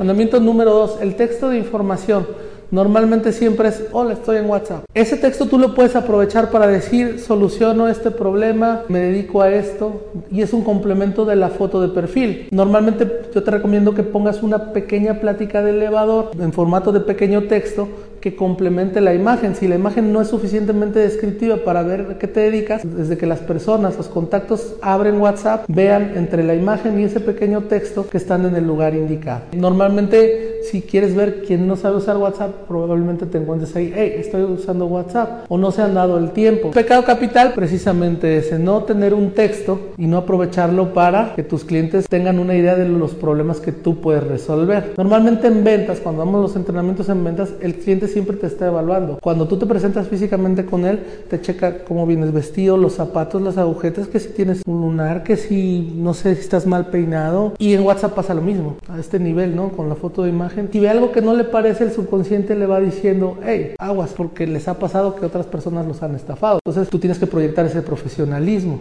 Mandamiento número dos, el texto de información. Normalmente siempre es, hola, estoy en WhatsApp. Ese texto tú lo puedes aprovechar para decir, soluciono este problema, me dedico a esto, y es un complemento de la foto de perfil. Normalmente yo te recomiendo que pongas una pequeña plática de elevador en formato de pequeño texto que complemente la imagen. Si la imagen no es suficientemente descriptiva para ver a qué te dedicas, desde que las personas, los contactos abren WhatsApp, vean entre la imagen y ese pequeño texto que están en el lugar indicado. Normalmente, si quieres ver quién no sabe usar WhatsApp, probablemente te encuentres ahí, hey, estoy usando WhatsApp o no se han dado el tiempo. Pecado capital, precisamente ese, no tener un texto y no aprovecharlo para que tus clientes tengan una idea de los problemas que tú puedes resolver. Normalmente en ventas, cuando damos los entrenamientos en ventas, el cliente siempre te está evaluando. Cuando tú te presentas físicamente con él, te checa cómo vienes vestido, los zapatos, las agujetas, que si tienes un lunar, que si no sé si estás mal peinado. Y en WhatsApp pasa lo mismo, a este nivel, ¿no? Con la foto de imagen. Si ve algo que no le parece, el subconsciente le va diciendo, hey, aguas, porque les ha pasado que otras personas los han estafado. Entonces tú tienes que proyectar ese profesionalismo.